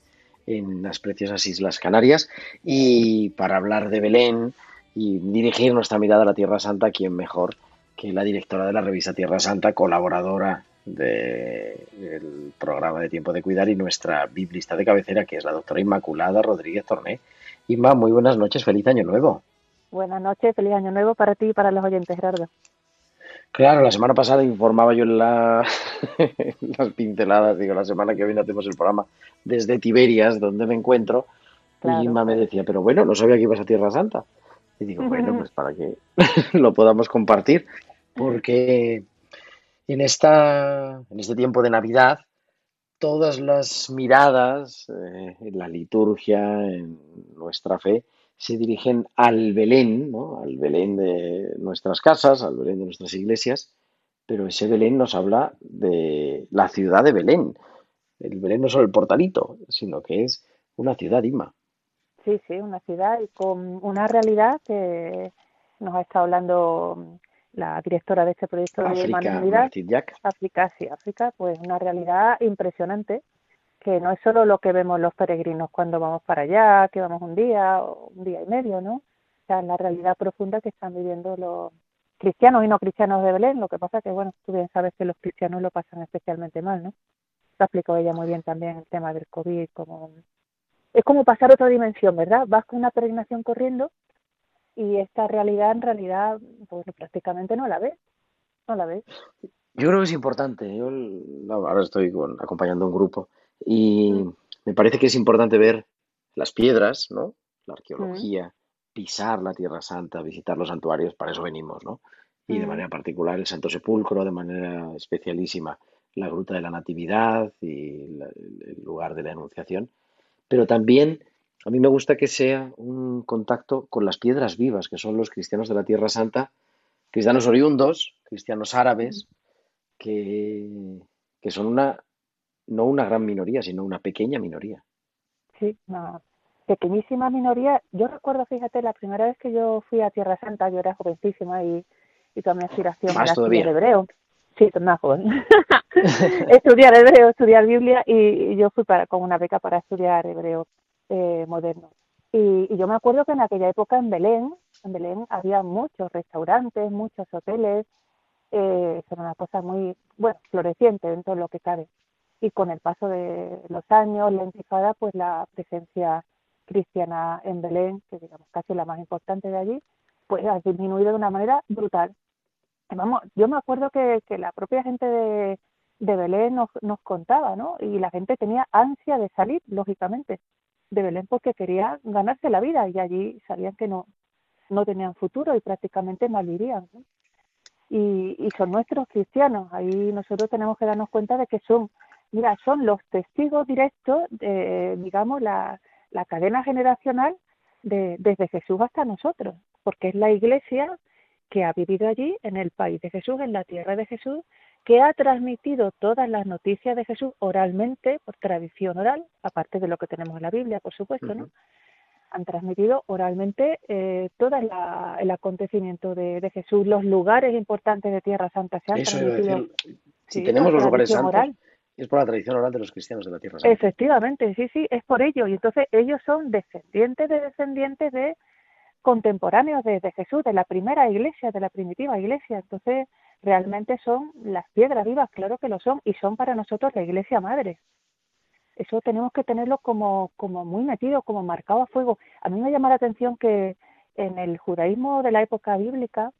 en las preciosas Islas Canarias y para hablar de Belén y dirigir nuestra mirada a la Tierra Santa, ¿quién mejor que la directora de la revista Tierra Santa, colaboradora de- del programa de Tiempo de Cuidar y nuestra biblista de cabecera, que es la doctora Inmaculada Rodríguez Torné. Inma, muy buenas noches, feliz año nuevo.
Buenas noches, feliz año nuevo para ti y para los oyentes, Gerardo.
Claro, la semana pasada informaba yo en, la, en las pinceladas, digo, la semana que viene hacemos el programa desde Tiberias, donde me encuentro,
Claro.
y Inma me decía, pero bueno, no sabía que ibas a Tierra Santa. Y digo, bueno, pues para que lo podamos compartir, porque en, esta, en este tiempo de Navidad, todas las miradas eh, en la liturgia, en nuestra fe, se dirigen al Belén, ¿no? al Belén de nuestras casas, al Belén de nuestras iglesias, pero ese Belén nos habla de la ciudad de Belén. el Belén no es solo el portalito, sino que es una ciudad, Ima.
Sí, sí, una ciudad y con una realidad que nos ha estado hablando la directora de este proyecto de
África,
Manualidad.
Martín Jack.
África, sí, África, pues una realidad impresionante, que no es solo lo que vemos los peregrinos cuando vamos para allá, que vamos un día o un día y medio, ¿no? O sea, la realidad profunda que están viviendo los cristianos y no cristianos de Belén. Lo que pasa que, bueno, tú bien sabes que los cristianos lo pasan especialmente mal, ¿no? Lo explicó ella muy bien también el tema del COVID, como es como pasar otra dimensión, ¿verdad? Vas con una peregrinación corriendo y esta realidad en realidad pues prácticamente no la ves, no la ves.
Yo creo que es importante. Yo ahora estoy acompañando un grupo y
Mm.
me parece que es importante ver las piedras, ¿no? La
Mm,
arqueología, pisar la Tierra Santa, visitar los santuarios, para eso venimos, ¿no? Y de
mm,
manera particular el Santo Sepulcro, de manera especialísima la Gruta de la Natividad y la- el lugar de la Anunciación. Pero también a mí me gusta que sea un contacto con las piedras vivas, que son los cristianos de la Tierra Santa, cristianos oriundos, cristianos árabes, que, que son una, no una gran minoría, sino una pequeña minoría.
Sí, una pequeñísima minoría. Yo recuerdo, fíjate, la primera vez que yo fui a Tierra Santa, yo era jovencísima y, y toda mi aspiración
Más
era estudiar hebreo. Sí, más joven. estudiar hebreo, estudiar Biblia y, y yo fui para, con una beca para estudiar hebreo eh, moderno. Y, y yo me acuerdo que en aquella época en Belén, en Belén había muchos restaurantes, muchos hoteles, eh, era una cosa muy, bueno, floreciente dentro de lo que cabe. Y con el paso de los años, la intifada, pues la presencia cristiana en Belén, que digamos casi la más importante de allí, pues ha disminuido de una manera brutal. Vamos, yo me acuerdo que, que la propia gente de, de Belén nos, nos contaba, ¿no? Y la gente tenía ansia de salir, lógicamente, de Belén porque quería ganarse la vida y allí sabían que no, no tenían futuro y prácticamente malvivían. ¿no? Y, y son nuestros cristianos. Ahí nosotros tenemos que darnos cuenta de que son, mira, son los testigos directos de, digamos, la, la cadena generacional de, desde Jesús hasta nosotros, porque es la iglesia que ha vivido allí, en el país de Jesús, en la tierra de Jesús, que ha transmitido todas las noticias de Jesús oralmente, por tradición oral, aparte de lo que tenemos en la Biblia, por supuesto, ¿no? Han transmitido oralmente eh, todo la- el acontecimiento de, de Jesús, los lugares importantes de Tierra Santa se han
Eso
transmitido.
decir. Si
sí,
tenemos los lugares santos,
oral.
Es por la tradición oral de los cristianos de la Tierra.
Efectivamente, sí, sí, es por ello. Y entonces ellos son descendientes de descendientes de contemporáneos de, de Jesús, de la primera iglesia, de la primitiva iglesia. Entonces, realmente son las piedras vivas, claro que lo son, y son para nosotros la iglesia madre. Eso tenemos que tenerlo como, como muy metido, como marcado a fuego. A mí me llama la atención que en el judaísmo de la época bíblica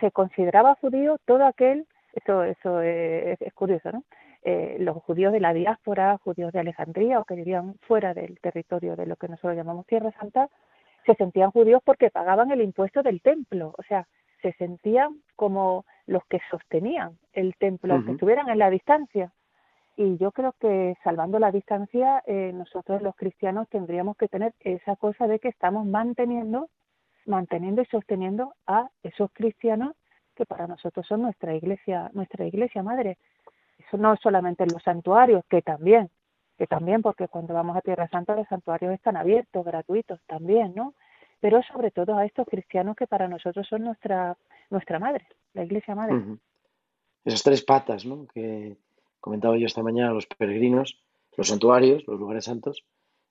se consideraba judío todo aquel, eso, eso es, es curioso, ¿no? Eh, los judíos de la diáspora, judíos de Alejandría o que vivían fuera del territorio de lo que nosotros llamamos Tierra Santa, se sentían judíos porque pagaban el impuesto del templo, o sea, se sentían como los que sostenían el templo, aunque
Ujú.
estuvieran en la distancia. Y yo creo que salvando la distancia, eh, nosotros los cristianos tendríamos que tener esa cosa de que estamos manteniendo, manteniendo y sosteniendo a esos cristianos que para nosotros son nuestra iglesia, nuestra iglesia madre. No solamente en los santuarios, que también, que también, porque cuando vamos a Tierra Santa los santuarios están abiertos, gratuitos también, ¿no? Pero sobre todo a estos cristianos que para nosotros son nuestra, nuestra madre, la iglesia madre.
Esas tres patas, ¿no? Que comentaba yo esta mañana, los peregrinos, los santuarios, los lugares santos,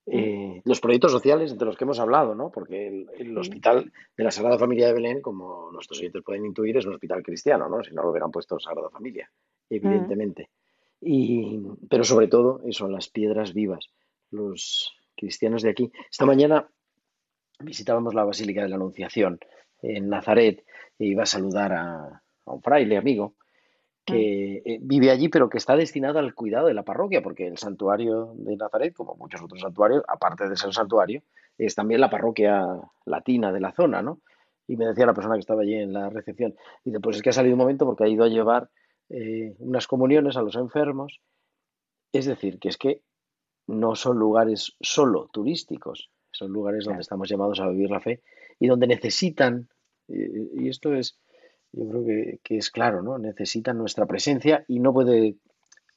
eh, los proyectos sociales entre los que hemos hablado, ¿no? Porque el, el hospital de la Sagrada Familia de Belén, como nuestros oyentes pueden intuir, es un hospital cristiano, ¿no? Si no lo hubieran puesto Sagrada Familia, evidentemente. Y, pero sobre todo, eso, las piedras vivas, los cristianos de aquí. Esta mañana visitábamos la Basílica de la Anunciación en Nazaret e iba a saludar a, a un fraile amigo que eh, vive allí, pero que está destinado al cuidado de la parroquia, porque el santuario de Nazaret, como muchos otros santuarios, aparte de ser santuario, es también la parroquia latina de la zona, ¿no? Y me decía la persona que estaba allí en la recepción, dice, pues es que ha salido un momento porque ha ido a llevar eh, unas comuniones a los enfermos. Es decir, que es que no son lugares solo turísticos, son lugares donde estamos llamados a vivir la fe y donde necesitan, y, y esto es, yo creo que, que es claro, ¿no? Necesitan nuestra presencia y no puede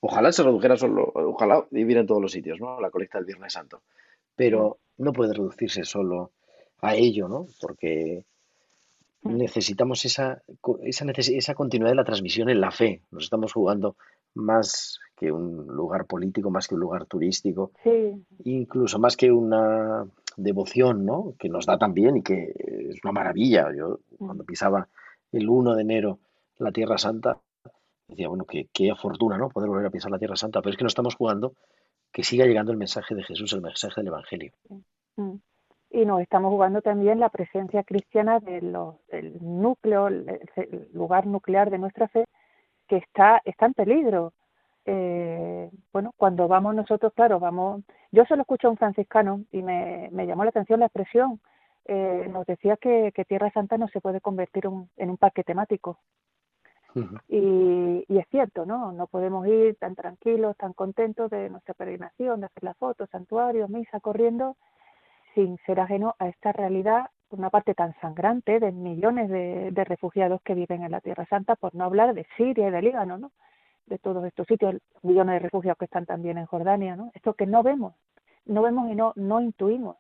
Ojalá se redujera solo, ojalá viviera en todos los sitios, ¿no? La colecta del Viernes Santo. Pero no puede reducirse solo a ello, ¿no? Porque necesitamos esa, esa, neces- esa continuidad de la transmisión en la fe. Nos estamos jugando más que un lugar político, más que un lugar turístico,
Sí,
incluso más que una devoción, ¿no? Que nos da también y que es una maravilla. Yo cuando pisaba el 1 de enero la Tierra Santa, decía, bueno, qué, qué fortuna, ¿no? Poder volver a pisar la Tierra Santa, pero es que nos estamos jugando que siga llegando el mensaje de Jesús, el mensaje del Evangelio.
Mm. Y nos estamos jugando también la presencia cristiana de los, del núcleo, el, lugar nuclear de nuestra fe, que está, está en peligro. Eh, bueno, cuando vamos nosotros, claro, vamos. Yo solo escucho a un franciscano y me, me llamó la atención la expresión. Eh, nos decía que, que Tierra Santa no se puede convertir un- en un parque temático. Y, y es cierto, ¿no? No podemos ir tan tranquilos, tan contentos de nuestra peregrinación, de hacer las fotos, santuarios, misa, corriendo, sin ser ajeno a esta realidad, una parte tan sangrante de millones de, de refugiados que viven en la Tierra Santa, por no hablar de Siria y de Líbano, ¿no? De todos estos sitios, millones de refugiados que están también en Jordania, ¿no? Esto que no vemos, no vemos y no, no intuimos.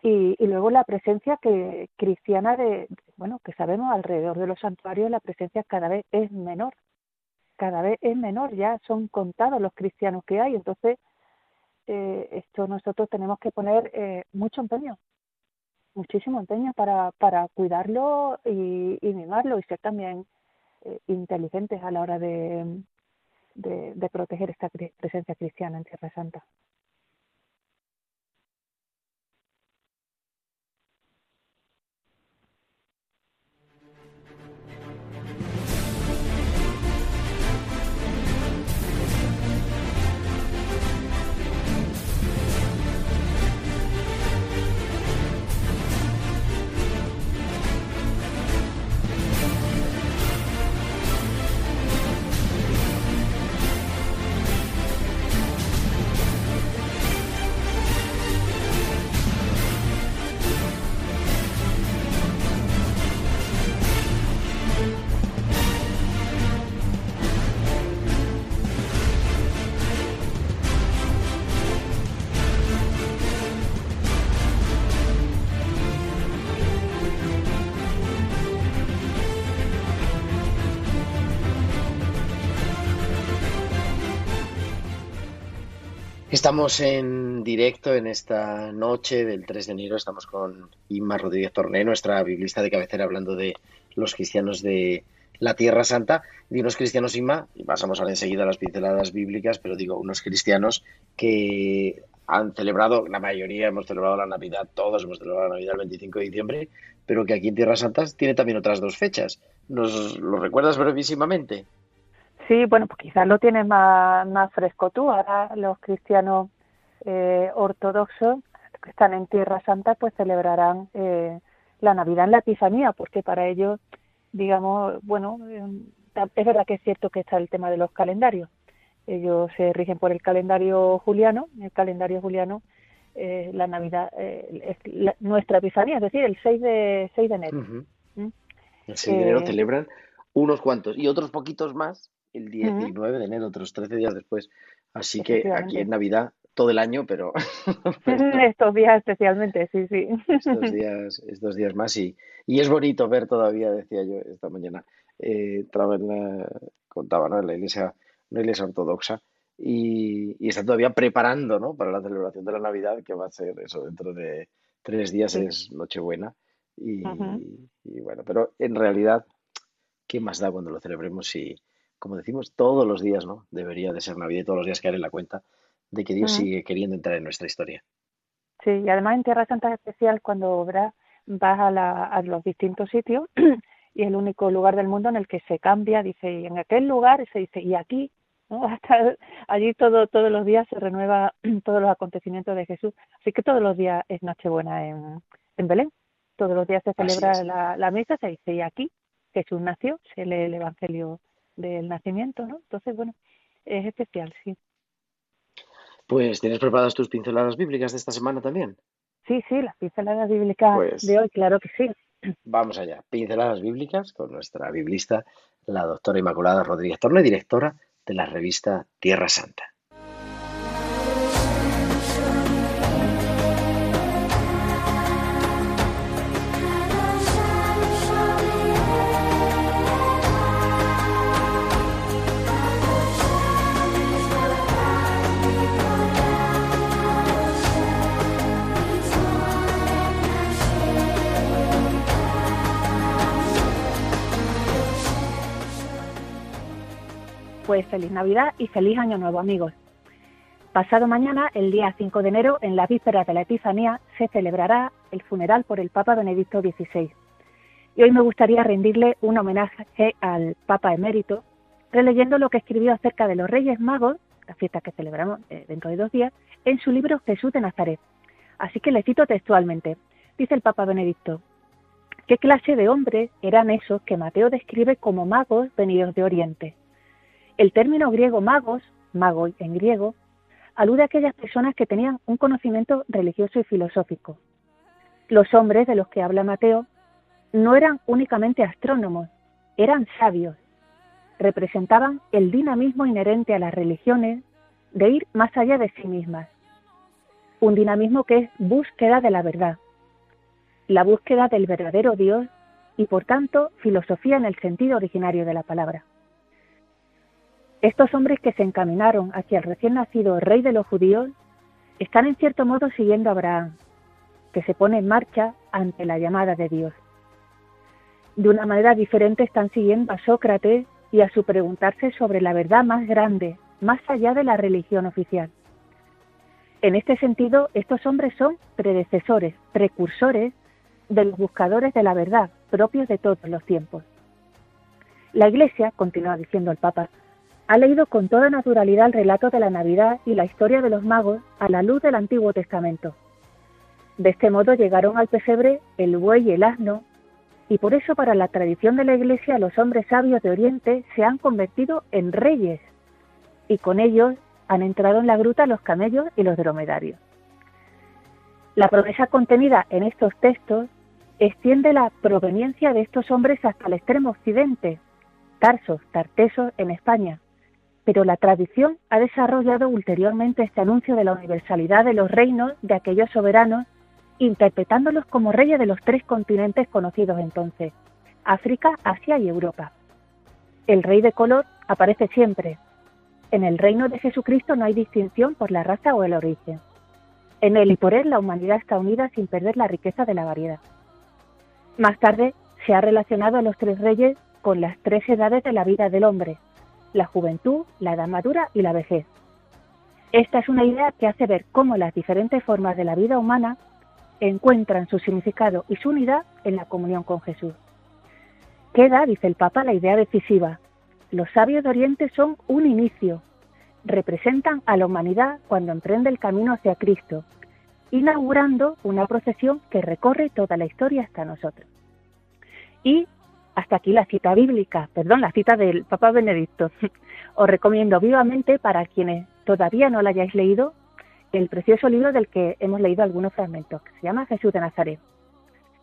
Y, y luego la presencia que cristiana de, bueno, que sabemos alrededor de los santuarios, la presencia cada vez es menor, cada vez es menor, ya son contados los cristianos que hay, entonces eh, esto nosotros tenemos que poner eh, mucho empeño, muchísimo empeño para, para cuidarlo y, mimarlo y ser también eh, inteligentes a la hora de, de, de proteger esta presencia cristiana en Tierra Santa.
Estamos en directo en esta noche del 3 de enero. Estamos con Inma Rodríguez Torné, nuestra biblista de cabecera, hablando de los cristianos de la Tierra Santa. De unos cristianos, Inma, y pasamos ahora enseguida a las pinceladas bíblicas, pero digo, unos cristianos que han celebrado, la mayoría hemos celebrado la Navidad, todos hemos celebrado la Navidad el 25 de diciembre, pero que aquí en Tierra Santa tiene también otras dos fechas. ¿Nos lo recuerdas brevísimamente?
Sí, bueno, pues quizás lo tienes más, más fresco tú. Ahora los cristianos eh, ortodoxos que están en Tierra Santa pues celebrarán eh, la Navidad en la Epifanía, porque para ellos, digamos, bueno, eh, es verdad que es cierto que está el tema de los calendarios. Ellos se rigen por el calendario juliano, el calendario juliano, eh, la Navidad eh, es la- nuestra Epifanía, es decir, el 6 de, 6 de enero. ¿Mm?
El 6 de enero celebran unos cuantos y otros poquitos más el
Ujú.
19 de enero, otros 13 días después. Así que aquí es Navidad todo el año, pero,
Estos días especialmente, sí, sí.
estos días, estos días más y, y es bonito ver todavía, decía yo esta mañana, eh, en la- contaba, ¿no? En la iglesia, una iglesia ortodoxa y, y está todavía preparando, ¿no? Para la celebración de la Navidad, que va a ser eso, dentro de tres días
Sí.
es Nochebuena y, y bueno, pero en realidad, ¿qué más da cuando lo celebremos si, como decimos, todos los días, ¿no? Debería de ser Navidad y todos los días caer en la cuenta de que Dios sigue queriendo entrar en nuestra historia.
Sí, y además en Tierra Santa es especial cuando ¿verdad? vas a, la, a los distintos sitios y el único lugar del mundo en el que se cambia, dice, y en aquel lugar se dice, y aquí, ¿no? Hasta allí todo, todos los días se renueva todos los acontecimientos de Jesús. Así que todos los días es Nochebuena en, en Belén. Todos los días se celebra la, la misa, se dice, y aquí Jesús nació, se lee el Evangelio del nacimiento, ¿no? Entonces, bueno, es especial, sí.
Pues, ¿tienes preparadas tus pinceladas bíblicas de esta semana también?
Sí, sí, las pinceladas bíblicas
Pues
de hoy, claro que sí.
vamos allá. Pinceladas bíblicas con nuestra biblista, la doctora Inmaculada Rodríguez Torne, directora de la revista Tierra Santa.
Pues feliz Navidad y feliz Año Nuevo, amigos. Pasado mañana, el día 5 de enero, en la víspera de la Epifanía, se celebrará el funeral por el Papa Benedicto XVI. Y hoy me gustaría rendirle un homenaje al Papa emérito, releyendo lo que escribió acerca de los Reyes Magos, la fiesta que celebramos eh, dentro de dos días, en su libro Jesús de Nazaret. Así que le cito textualmente. Dice el Papa Benedicto, ¿qué clase de hombres eran esos que Mateo describe como magos venidos de Oriente? El término griego magos, mago en griego, alude a aquellas personas que tenían un conocimiento religioso y filosófico. Los hombres de los que habla Mateo no eran únicamente astrónomos, eran sabios. Representaban el dinamismo inherente a las religiones de ir más allá de sí mismas. Un dinamismo que es búsqueda de la verdad, la búsqueda del verdadero Dios y por tanto filosofía en el sentido originario de la palabra. Estos hombres que se encaminaron hacia el recién nacido rey de los judíos están en cierto modo siguiendo a Abraham, que se pone en marcha ante la llamada de Dios. De una manera diferente están siguiendo a Sócrates y a su preguntarse sobre la verdad más grande, más allá de la religión oficial. En este sentido, estos hombres son predecesores, precursores de los buscadores de la verdad, propios de todos los tiempos. La Iglesia, continúa diciendo el Papa, ha leído con toda naturalidad el relato de la Navidad y la historia de los magos a la luz del Antiguo Testamento. De este modo llegaron al pesebre el buey y el asno, y por eso para la tradición de la Iglesia los hombres sabios de Oriente se han convertido en reyes, y con ellos han entrado en la gruta los camellos y los dromedarios. La promesa contenida en estos textos extiende la proveniencia de estos hombres hasta el extremo occidente, Tarsos, Tartesos en España, pero la tradición ha desarrollado ulteriormente este anuncio de la universalidad de los reinos de aquellos soberanos, interpretándolos como reyes de los tres continentes conocidos entonces, África, Asia y Europa. El rey de color aparece siempre. En el reino de Jesucristo no hay distinción por la raza o el origen. En él y por él la humanidad está unida sin perder la riqueza de la variedad. Más tarde se ha relacionado a los tres reyes con las tres edades de la vida del hombre, la juventud, la edad madura y la vejez. Esta es una idea que hace ver cómo las diferentes formas de la vida humana encuentran su significado y su unidad en la comunión con Jesús. Queda, dice el Papa, la idea decisiva. Los sabios de Oriente son un inicio, representan a la humanidad cuando emprende el camino hacia Cristo, inaugurando una procesión que recorre toda la historia hasta nosotros. Y hasta aquí la cita bíblica, perdón, la cita del Papa Benedicto. Os recomiendo vivamente para quienes todavía no la hayáis leído el precioso libro del que hemos leído algunos fragmentos, que se llama Jesús de Nazaret.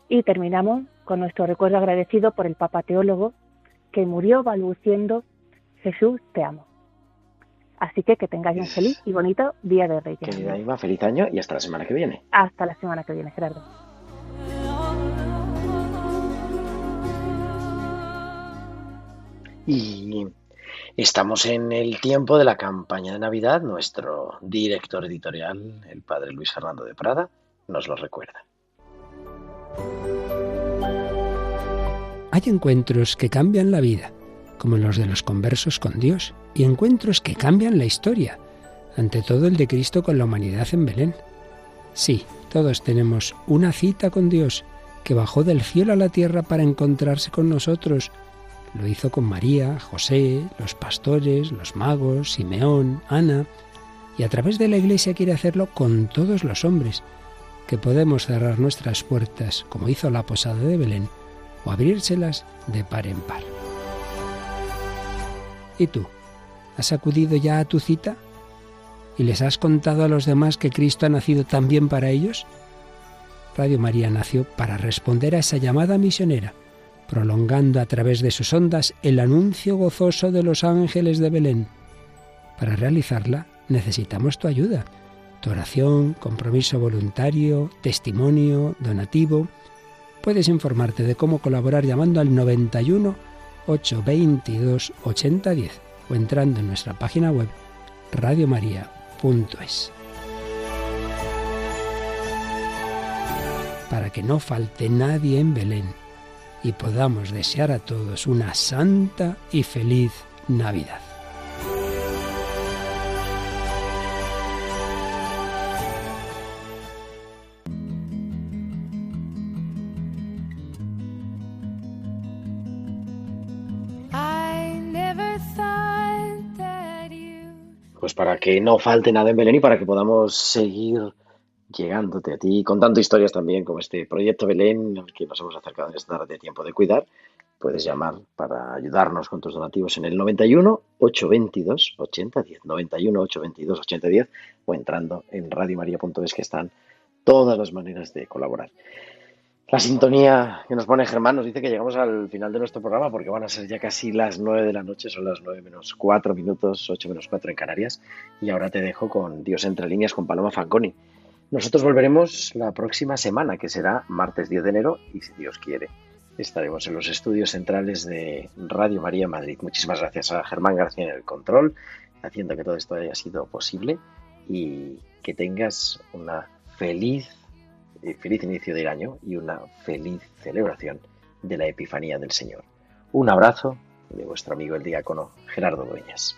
Y terminamos con nuestro recuerdo agradecido por el Papa Teólogo que murió balbuciendo Jesús te amo. Así que que tengáis un feliz y bonito Día de Reyes.
Querida Ima, feliz año y hasta la semana que viene.
Hasta la semana que viene, Gerardo.
Y estamos en el tiempo de la campaña de Navidad. Nuestro director editorial, el padre Luis Fernando de Prada, nos lo recuerda.
Hay encuentros que cambian la vida, como los de los conversos con Dios, y encuentros que cambian la historia, ante todo el de Cristo con la humanidad en Belén. Sí, todos tenemos una cita con Dios, que bajó del cielo a la tierra para encontrarse con nosotros, lo hizo con María, José, los pastores, los magos, Simeón, Ana, y a través de la Iglesia quiere hacerlo con todos los hombres, que podemos cerrar nuestras puertas, como hizo la posada de Belén, o abrírselas de par en par. ¿Y tú? ¿Has acudido ya a tu cita? ¿Y les has contado a los demás que Cristo ha nacido también para ellos? Radio María nació para responder a esa llamada misionera prolongando a través de sus ondas el anuncio gozoso de los ángeles de Belén. Para realizarla necesitamos tu ayuda, tu oración, compromiso voluntario, testimonio, donativo. Puedes informarte de cómo colaborar llamando al 91 822 8010 o entrando en nuestra página web radiomaria.es. Para que no falte nadie en Belén y podamos desear a todos una santa y feliz Navidad.
Pues para que no falte nada en Belén y para que podamos seguir llegándote a ti, contando historias también como este proyecto Belén, al que nos hemos acercado en esta tarde de tiempo de cuidar, puedes llamar para ayudarnos con tus donativos en el 91 822 8010, 91 822 8010 o entrando en radiomaria.es que están todas las maneras de colaborar. La sintonía que nos pone Germán nos dice que llegamos al final de nuestro programa porque van a ser ya casi las 9 de la noche, son las 9 menos 4 minutos, 8 menos 4 en Canarias. Y ahora te dejo con Dios entre líneas con Paloma Fanconi. Nosotros volveremos la próxima semana, que será martes 10 de enero, y si Dios quiere, estaremos en los estudios centrales de Radio María Madrid. Muchísimas gracias a Germán García en el control, haciendo que todo esto haya sido posible y que tengas una feliz feliz inicio del año y una feliz celebración de la Epifanía del Señor. Un abrazo de vuestro amigo el diácono Gerardo Dueñas.